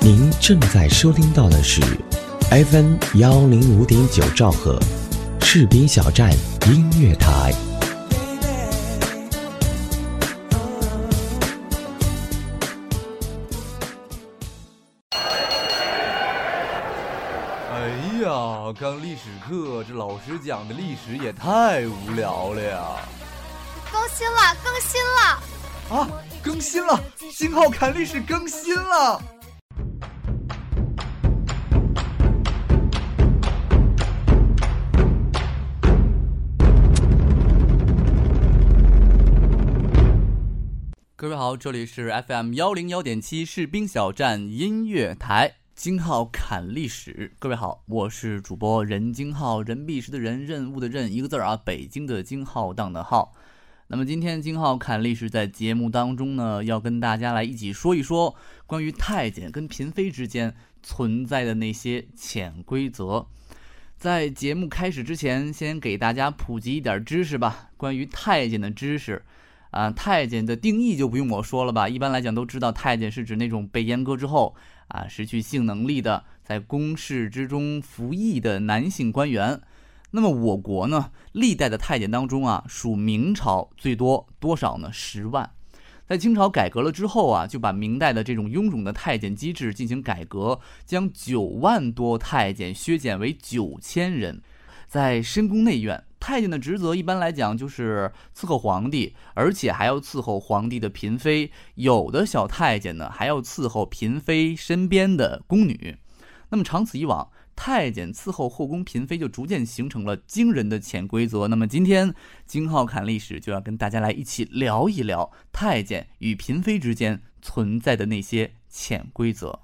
您正在收听到的是 FM 幺零五点九兆赫，士兵小站音乐台。哎呀，刚历史课，这老师讲的历史也太无聊了呀！更新了，更新了！啊，更新了！星号看历史更新了！各位好，这里是 FM 幺零幺点七士兵小站音乐台，金浩侃历史。各位好，我是主播任金浩，人必时的人，任务的任，一个字儿啊，北京的金浩荡的浩。那么今天金浩侃历史在节目当中呢，要跟大家来一起说一说关于太监跟嫔妃之间存在的那些潜规则。在节目开始之前，先给大家普及一点知识吧，关于太监的知识。啊，太监的定义就不用我说了吧。一般来讲都知道，太监是指那种被阉割之后啊失去性能力的，在宫室之中服役的男性官员。那么我国呢，历代的太监当中啊，属明朝最多多少呢？十万。在清朝改革了之后啊，就把明代的这种臃肿的太监机制进行改革，将九万多太监削减为九千人，在深宫内院。太监的职责一般来讲就是伺候皇帝，而且还要伺候皇帝的嫔妃。有的小太监呢，还要伺候嫔妃身边的宫女。那么长此以往，太监伺候后宫嫔妃就逐渐形成了惊人的潜规则。那么今天金浩侃历史就要跟大家来一起聊一聊太监与嫔妃之间存在的那些潜规则。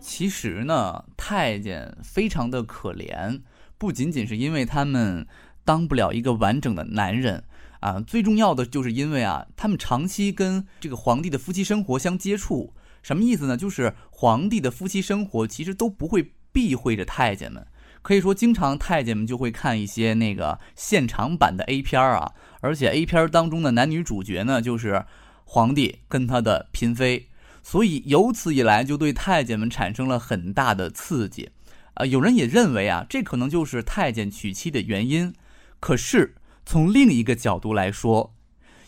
其实呢，太监非常的可怜，不仅仅是因为他们当不了一个完整的男人啊，最重要的就是因为啊，他们长期跟这个皇帝的夫妻生活相接触。什么意思呢？就是皇帝的夫妻生活其实都不会避讳着太监们，可以说经常太监们就会看一些那个现场版的 A 片啊，而且 A 片当中的男女主角呢，就是皇帝跟他的嫔妃。所以由此以来，就对太监们产生了很大的刺激，啊，有人也认为啊，这可能就是太监娶妻的原因。可是从另一个角度来说，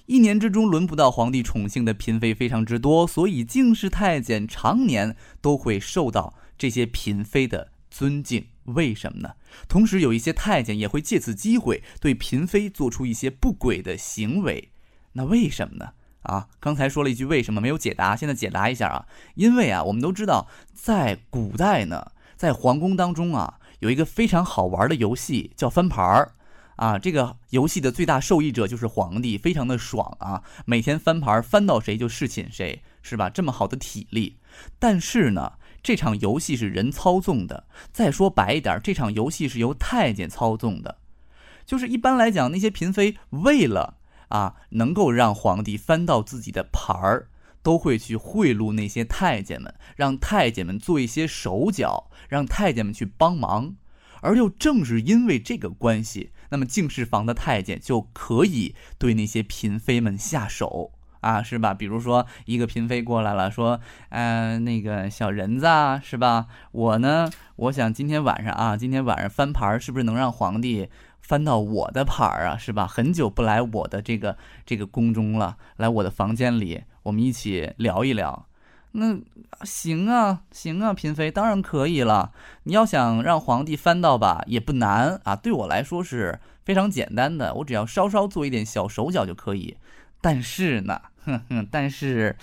一年之中轮不到皇帝宠幸的嫔妃非常之多，所以敬氏太监常年都会受到这些嫔妃的尊敬。为什么呢？同时有一些太监也会借此机会对嫔妃做出一些不轨的行为。那为什么呢？啊，刚才说了一句为什么没有解答，现在解答一下啊。因为啊，我们都知道，在古代呢，在皇宫当中啊，有一个非常好玩的游戏叫翻牌儿啊。这个游戏的最大受益者就是皇帝，非常的爽啊。每天翻牌翻到谁就侍寝谁，是吧？这么好的体力，但是呢，这场游戏是人操纵的。再说白一点，这场游戏是由太监操纵的，就是一般来讲，那些嫔妃为了。啊，能够让皇帝翻到自己的牌儿，都会去贿赂那些太监们，让太监们做一些手脚，让太监们去帮忙。而又正是因为这个关系，那么敬事房的太监就可以对那些嫔妃们下手啊，是吧？比如说一个嫔妃过来了，说，嗯，那个小人子啊，是吧？我呢，我想今天晚上啊，今天晚上翻牌，是不是能让皇帝？翻到我的牌儿啊，是吧？很久不来我的这个这个宫中了，来我的房间里，我们一起聊一聊。那行啊，行啊，嫔妃当然可以了。你要想让皇帝翻到吧，也不难啊，对我来说是非常简单的，我只要稍稍做一点小手脚就可以。但是呢，哼哼，但是，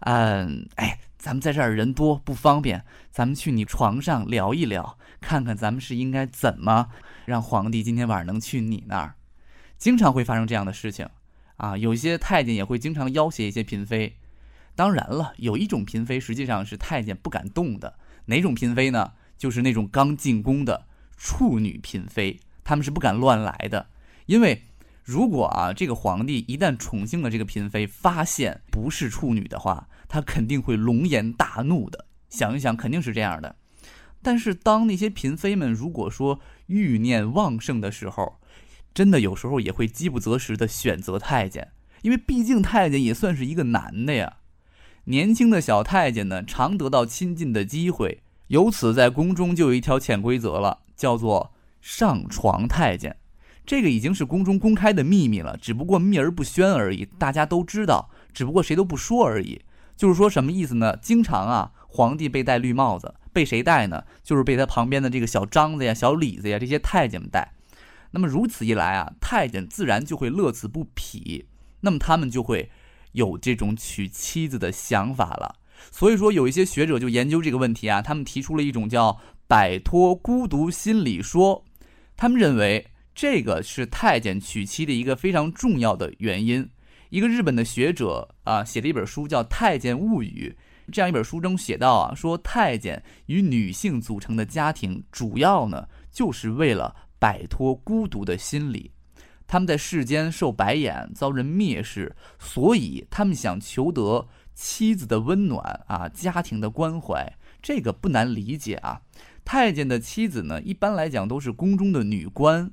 嗯，哎，咱们在这儿人多不方便，咱们去你床上聊一聊，看看咱们是应该怎么。让皇帝今天晚上能去你那儿，经常会发生这样的事情，啊，有些太监也会经常要挟一些嫔妃。当然了，有一种嫔妃实际上是太监不敢动的，哪种嫔妃呢？就是那种刚进宫的处女嫔妃，他们是不敢乱来的，因为如果啊，这个皇帝一旦宠幸了这个嫔妃，发现不是处女的话，他肯定会龙颜大怒的。想一想，肯定是这样的。但是，当那些嫔妃们如果说欲念旺盛的时候，真的有时候也会饥不择食的选择太监，因为毕竟太监也算是一个男的呀。年轻的小太监呢，常得到亲近的机会，由此在宫中就有一条潜规则了，叫做上床太监。这个已经是宫中公开的秘密了，只不过秘而不宣而已，大家都知道，只不过谁都不说而已。就是说什么意思呢？经常啊，皇帝被戴绿帽子，被谁带呢？就是被他旁边的这个小张子呀、小李子呀这些太监们带。那么如此一来啊，太监自然就会乐此不疲，那么他们就会有这种娶妻子的想法了。所以说，有一些学者就研究这个问题啊，他们提出了一种叫摆脱孤独心理说，他们认为。这个是太监娶妻的一个非常重要的原因。一个日本的学者啊写了一本书叫《太监物语》，这样一本书中写到啊，说太监与女性组成的家庭，主要呢就是为了摆脱孤独的心理。他们在世间受白眼，遭人蔑视，所以他们想求得妻子的温暖啊，家庭的关怀。这个不难理解啊。太监的妻子呢，一般来讲都是宫中的女官。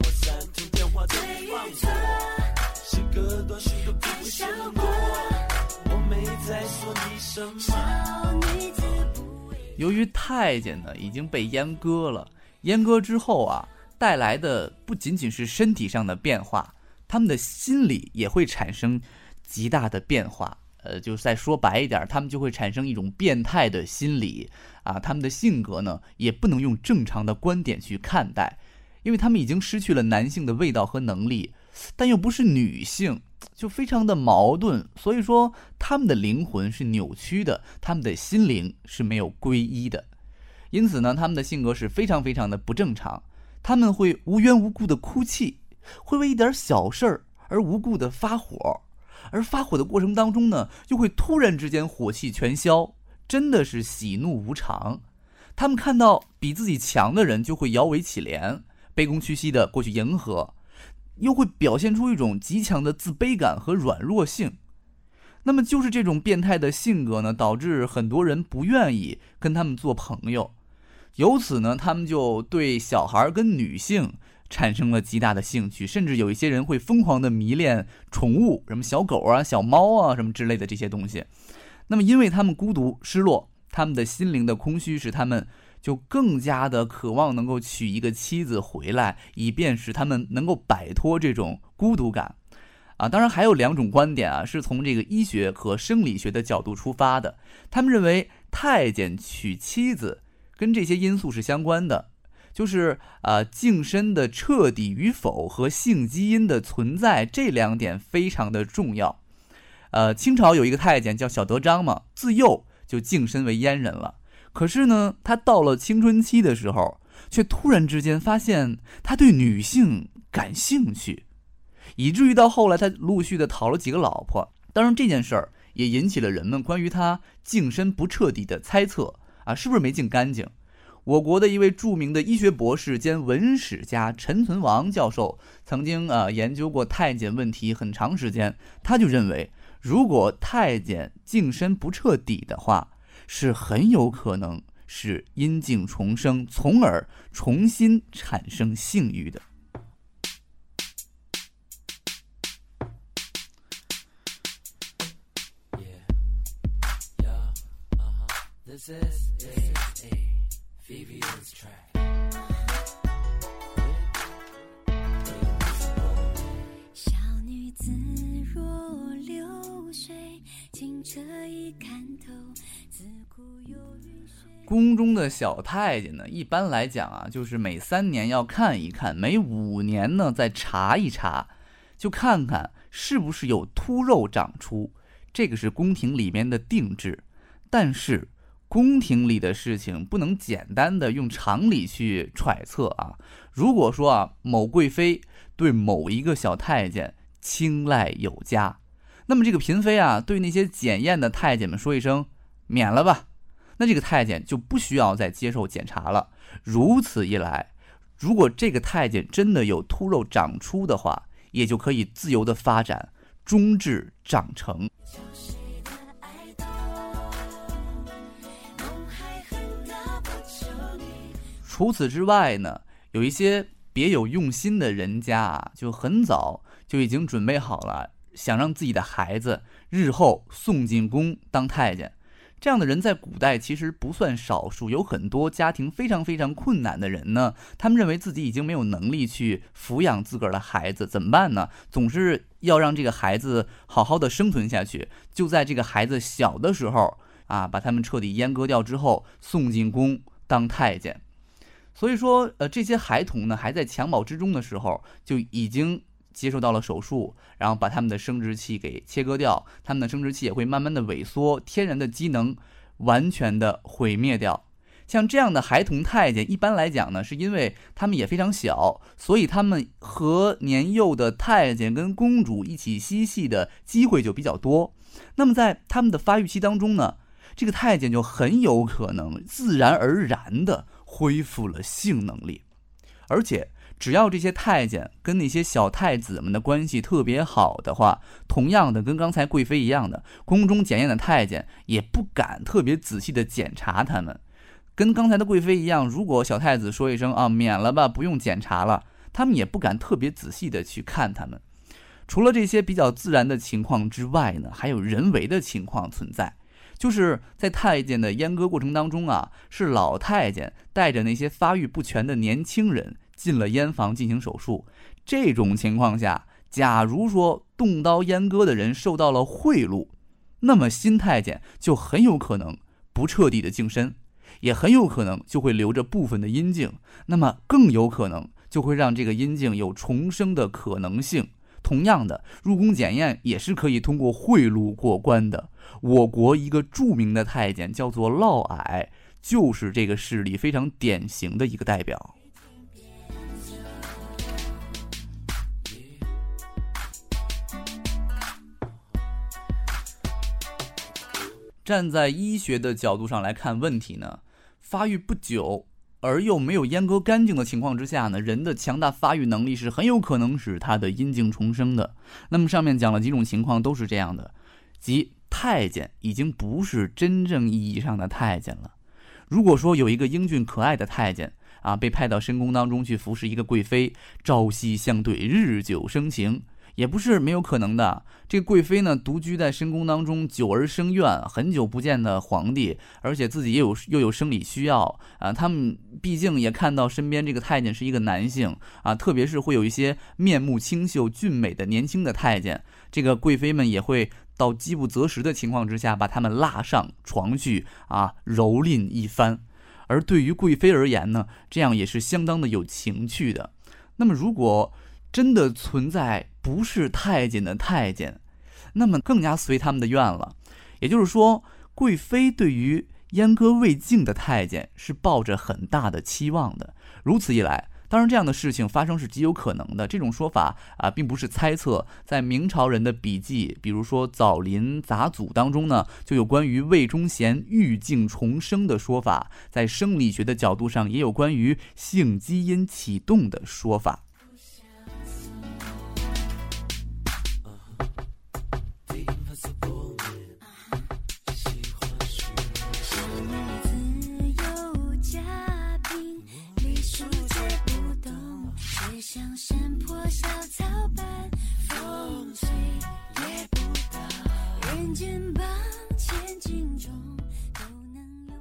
由于太监呢已经被阉割了，阉割之后啊，带来的不仅仅是身体上的变化，他们的心理也会产生极大的变化。呃，就再说白一点，他们就会产生一种变态的心理啊，他们的性格呢也不能用正常的观点去看待。因为他们已经失去了男性的味道和能力，但又不是女性，就非常的矛盾。所以说，他们的灵魂是扭曲的，他们的心灵是没有皈依的。因此呢，他们的性格是非常非常的不正常。他们会无缘无故的哭泣，会为一点小事儿而无故的发火，而发火的过程当中呢，又会突然之间火气全消，真的是喜怒无常。他们看到比自己强的人，就会摇尾乞怜。卑躬屈膝的过去迎合，又会表现出一种极强的自卑感和软弱性。那么，就是这种变态的性格呢，导致很多人不愿意跟他们做朋友。由此呢，他们就对小孩儿跟女性产生了极大的兴趣，甚至有一些人会疯狂的迷恋宠物，什么小狗啊、小猫啊什么之类的这些东西。那么，因为他们孤独、失落，他们的心灵的空虚，使他们。就更加的渴望能够娶一个妻子回来，以便使他们能够摆脱这种孤独感，啊，当然还有两种观点啊，是从这个医学和生理学的角度出发的。他们认为太监娶妻子跟这些因素是相关的，就是啊，净身的彻底与否和性基因的存在这两点非常的重要。呃，清朝有一个太监叫小德张嘛，自幼就净身为阉人了。可是呢，他到了青春期的时候，却突然之间发现他对女性感兴趣，以至于到后来他陆续的讨了几个老婆。当然这件事儿也引起了人们关于他净身不彻底的猜测啊，是不是没净干净？我国的一位著名的医学博士兼文史家陈存亡教授曾经啊研究过太监问题很长时间，他就认为，如果太监净身不彻底的话。是很有可能是阴茎重生，从而重新产生性欲的。小女子若流水，清澈一看透。宫中的小太监呢，一般来讲啊，就是每三年要看一看，每五年呢再查一查，就看看是不是有秃肉长出。这个是宫廷里面的定制，但是宫廷里的事情不能简单的用常理去揣测啊。如果说啊，某贵妃对某一个小太监青睐有加，那么这个嫔妃啊，对那些检验的太监们说一声免了吧，那这个太监就不需要再接受检查了。如此一来，如果这个太监真的有秃肉长出的话，也就可以自由的发展，终至长成。除此之外呢，有一些别有用心的人家啊，就很早就已经准备好了，想让自己的孩子日后送进宫当太监。这样的人在古代其实不算少数，有很多家庭非常非常困难的人呢，他们认为自己已经没有能力去抚养自个儿的孩子，怎么办呢？总是要让这个孩子好好的生存下去，就在这个孩子小的时候啊，把他们彻底阉割掉之后，送进宫当太监。所以说，呃，这些孩童呢，还在襁褓之中的时候，就已经接受到了手术，然后把他们的生殖器给切割掉，他们的生殖器也会慢慢的萎缩，天然的机能完全的毁灭掉。像这样的孩童太监，一般来讲呢，是因为他们也非常小，所以他们和年幼的太监跟公主一起嬉戏的机会就比较多。那么在他们的发育期当中呢，这个太监就很有可能自然而然的。恢复了性能力，而且只要这些太监跟那些小太子们的关系特别好的话，同样的跟刚才贵妃一样的宫中检验的太监也不敢特别仔细的检查他们。跟刚才的贵妃一样，如果小太子说一声啊免了吧，不用检查了，他们也不敢特别仔细的去看他们。除了这些比较自然的情况之外呢，还有人为的情况存在。就是在太监的阉割过程当中啊，是老太监带着那些发育不全的年轻人进了阉房进行手术。这种情况下，假如说动刀阉割的人受到了贿赂，那么新太监就很有可能不彻底的净身，也很有可能就会留着部分的阴茎，那么更有可能就会让这个阴茎有重生的可能性。同样的，入宫检验也是可以通过贿赂过关的。我国一个著名的太监叫做嫪毐，就是这个事例非常典型的一个代表。站在医学的角度上来看问题呢，发育不久。而又没有阉割干净的情况之下呢，人的强大发育能力是很有可能使他的阴茎重生的。那么上面讲了几种情况都是这样的，即太监已经不是真正意义上的太监了。如果说有一个英俊可爱的太监啊，被派到深宫当中去服侍一个贵妃，朝夕相对，日久生情。也不是没有可能的。这个贵妃呢，独居在深宫当中，久而生怨，很久不见的皇帝，而且自己也有又有生理需要啊。他们毕竟也看到身边这个太监是一个男性啊，特别是会有一些面目清秀、俊美的年轻的太监，这个贵妃们也会到饥不择食的情况之下，把他们拉上床去啊，蹂躏一番。而对于贵妃而言呢，这样也是相当的有情趣的。那么如果真的存在不是太监的太监，那么更加随他们的愿了。也就是说，贵妃对于阉割未尽的太监是抱着很大的期望的。如此一来，当然这样的事情发生是极有可能的。这种说法啊，并不是猜测。在明朝人的笔记，比如说《枣林杂祖》当中呢，就有关于魏忠贤欲境重生的说法。在生理学的角度上，也有关于性基因启动的说法。肩膀前进中都能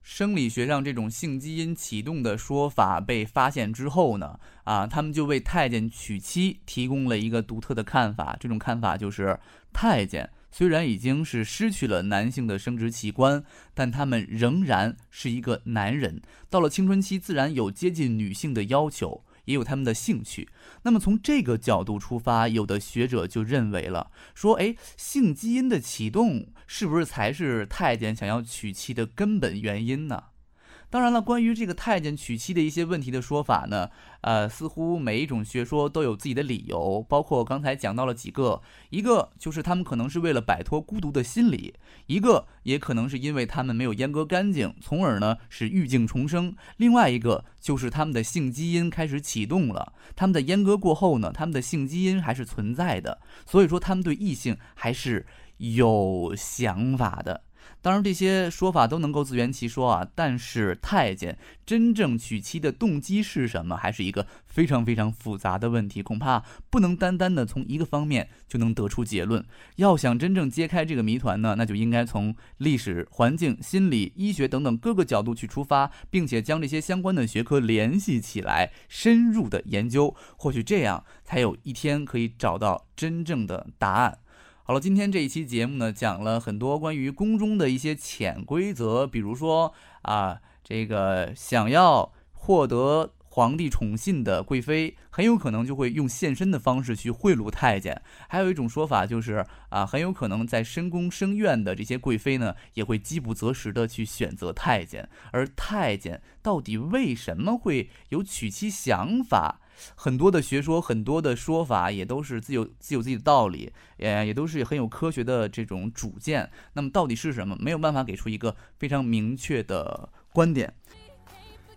生理学上这种性基因启动的说法被发现之后呢，啊，他们就为太监娶妻提供了一个独特的看法。这种看法就是，太监虽然已经是失去了男性的生殖器官，但他们仍然是一个男人。到了青春期，自然有接近女性的要求。也有他们的兴趣。那么从这个角度出发，有的学者就认为了，说，哎，性基因的启动是不是才是太监想要娶妻的根本原因呢？当然了，关于这个太监娶妻的一些问题的说法呢，呃，似乎每一种学说都有自己的理由，包括刚才讲到了几个，一个就是他们可能是为了摆脱孤独的心理，一个也可能是因为他们没有阉割干净，从而呢使欲境重生，另外一个就是他们的性基因开始启动了，他们的阉割过后呢，他们的性基因还是存在的，所以说他们对异性还是有想法的。当然，这些说法都能够自圆其说啊。但是，太监真正娶妻的动机是什么，还是一个非常非常复杂的问题，恐怕不能单单的从一个方面就能得出结论。要想真正揭开这个谜团呢，那就应该从历史、环境、心理、医学等等各个角度去出发，并且将这些相关的学科联系起来，深入的研究。或许这样，才有一天可以找到真正的答案。好了，今天这一期节目呢，讲了很多关于宫中的一些潜规则，比如说啊，这个想要获得皇帝宠信的贵妃，很有可能就会用献身的方式去贿赂太监；还有一种说法就是啊，很有可能在深宫深院的这些贵妃呢，也会饥不择食的去选择太监。而太监到底为什么会有娶妻想法？很多的学说，很多的说法，也都是自有自有自己的道理，也也都是很有科学的这种主见。那么到底是什么？没有办法给出一个非常明确的观点。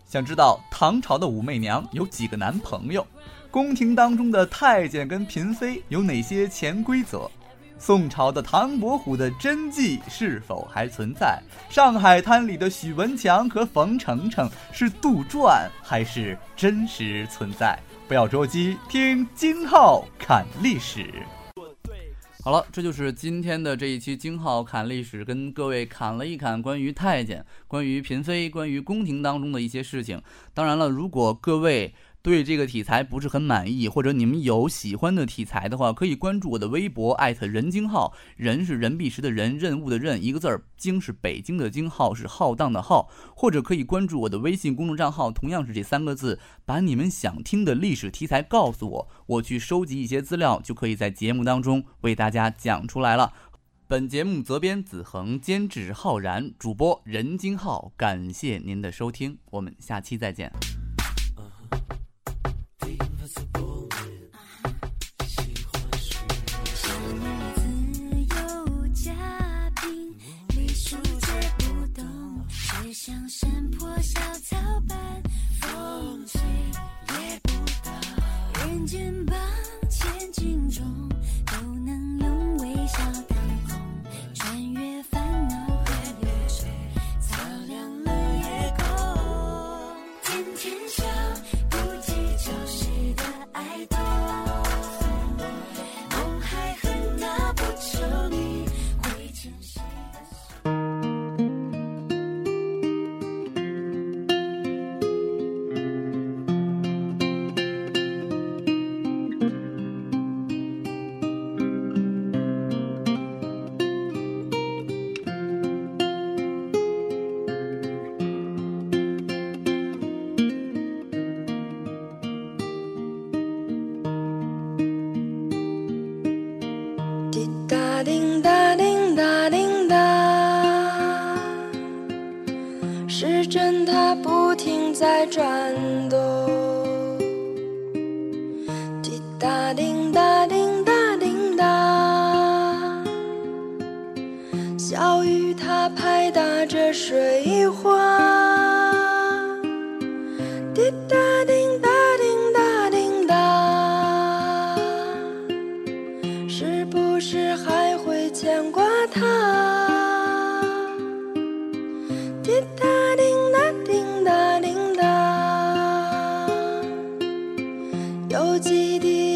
想知道唐朝的武媚娘有几个男朋友？宫廷当中的太监跟嫔妃有哪些潜规则？宋朝的唐伯虎的真迹是否还存在？上海滩里的许文强和冯程程是杜撰还是真实存在？不要着急，听金浩侃历史。好了，这就是今天的这一期金浩侃历史，跟各位侃了一侃关于太监、关于嫔妃、关于宫廷当中的一些事情。当然了，如果各位。对这个题材不是很满意，或者你们有喜欢的题材的话，可以关注我的微博艾特人精号，人是人必时的人，任务的任，一个字儿，京是北京的京，浩是浩荡的浩，或者可以关注我的微信公众账号，同样是这三个字，把你们想听的历史题材告诉我，我去收集一些资料，就可以在节目当中为大家讲出来了。本节目责编子恒，监制浩然，主播任金浩，感谢您的收听，我们下期再见。哒嘀哒嘀哒嘀哒时针它不停在转动。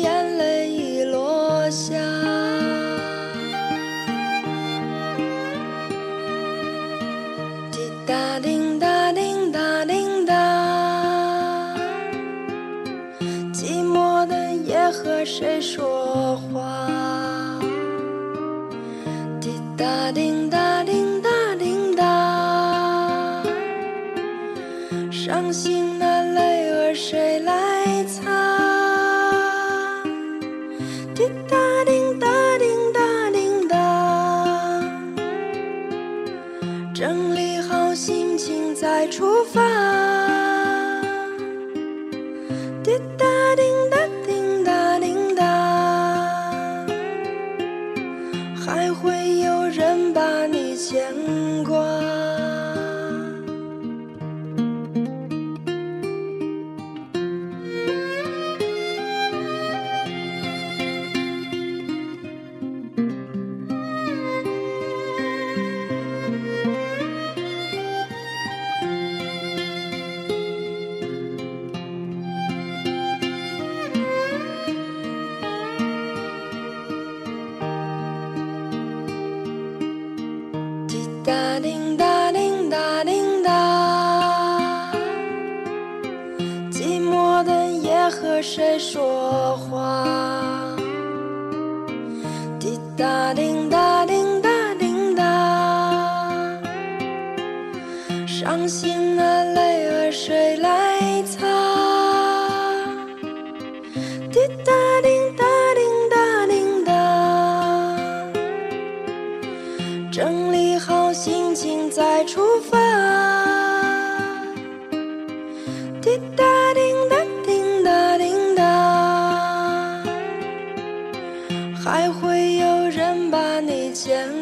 眼泪已落下。滴答谁说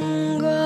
longer